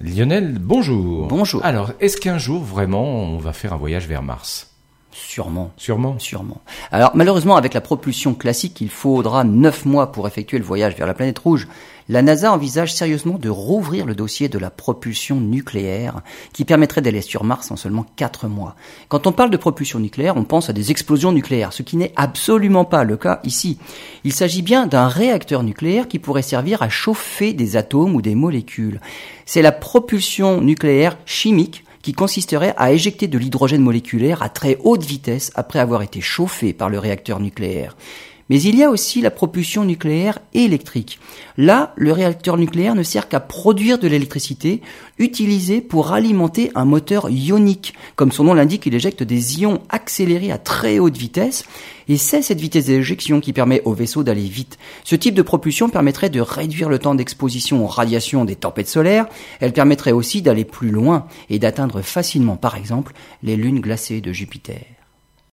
Lionel, bonjour. Bonjour. Alors, est-ce qu'un jour, vraiment, on va faire un voyage vers Mars? Sûrement. Sûrement. Sûrement. Alors malheureusement, avec la propulsion classique, il faudra 9 mois pour effectuer le voyage vers la planète rouge. La NASA envisage sérieusement de rouvrir le dossier de la propulsion nucléaire, qui permettrait d'aller sur Mars en seulement 4 mois. Quand on parle de propulsion nucléaire, on pense à des explosions nucléaires, ce qui n'est absolument pas le cas ici. Il s'agit bien d'un réacteur nucléaire qui pourrait servir à chauffer des atomes ou des molécules. C'est la propulsion nucléaire chimique qui consisterait à éjecter de l'hydrogène moléculaire à très haute vitesse après avoir été chauffé par le réacteur nucléaire. Mais il y a aussi la propulsion nucléaire électrique. Là, le réacteur nucléaire ne sert qu'à produire de l'électricité utilisée pour alimenter un moteur ionique. Comme son nom l'indique, il éjecte des ions accélérés à très haute vitesse et c'est cette vitesse d'éjection qui permet au vaisseau d'aller vite. Ce type de propulsion permettrait de réduire le temps d'exposition aux radiations des tempêtes solaires. Elle permettrait aussi d'aller plus loin et d'atteindre facilement, par exemple, les lunes glacées de Jupiter.